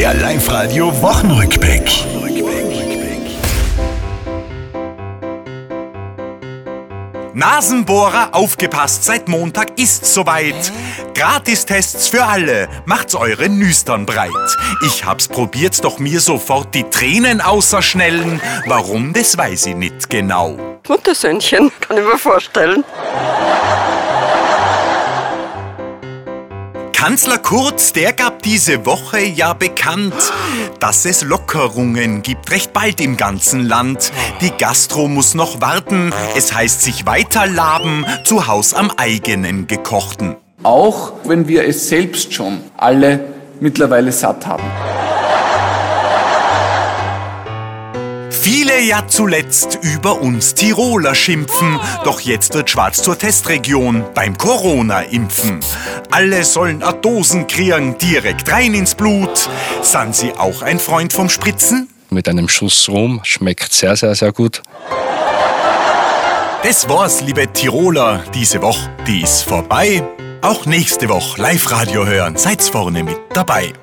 Der Live-Radio Wochenrückblick. Nasenbohrer, aufgepasst, seit Montag ist's soweit. Gratistests für alle, macht's eure Nüstern breit. Ich hab's probiert, doch mir sofort die Tränen außerschnellen. Warum, das weiß ich nicht genau. Muttersöhnchen, kann ich mir vorstellen. Kanzler Kurz, der gab diese Woche ja bekannt, dass es Lockerungen gibt, recht bald im ganzen Land. Die Gastro muss noch warten, es heißt sich weiter laben, zu Haus am eigenen gekochten. Auch wenn wir es selbst schon alle mittlerweile satt haben. Viele ja zuletzt über uns Tiroler schimpfen, doch jetzt wird Schwarz zur Testregion beim Corona-Impfen. Alle sollen a Dosen kriegen, direkt rein ins Blut. Sind Sie auch ein Freund vom Spritzen? Mit einem Schuss rum schmeckt sehr, sehr, sehr gut. Das war's, liebe Tiroler. Diese Woche, die ist vorbei. Auch nächste Woche Live-Radio hören. Seid's vorne mit dabei.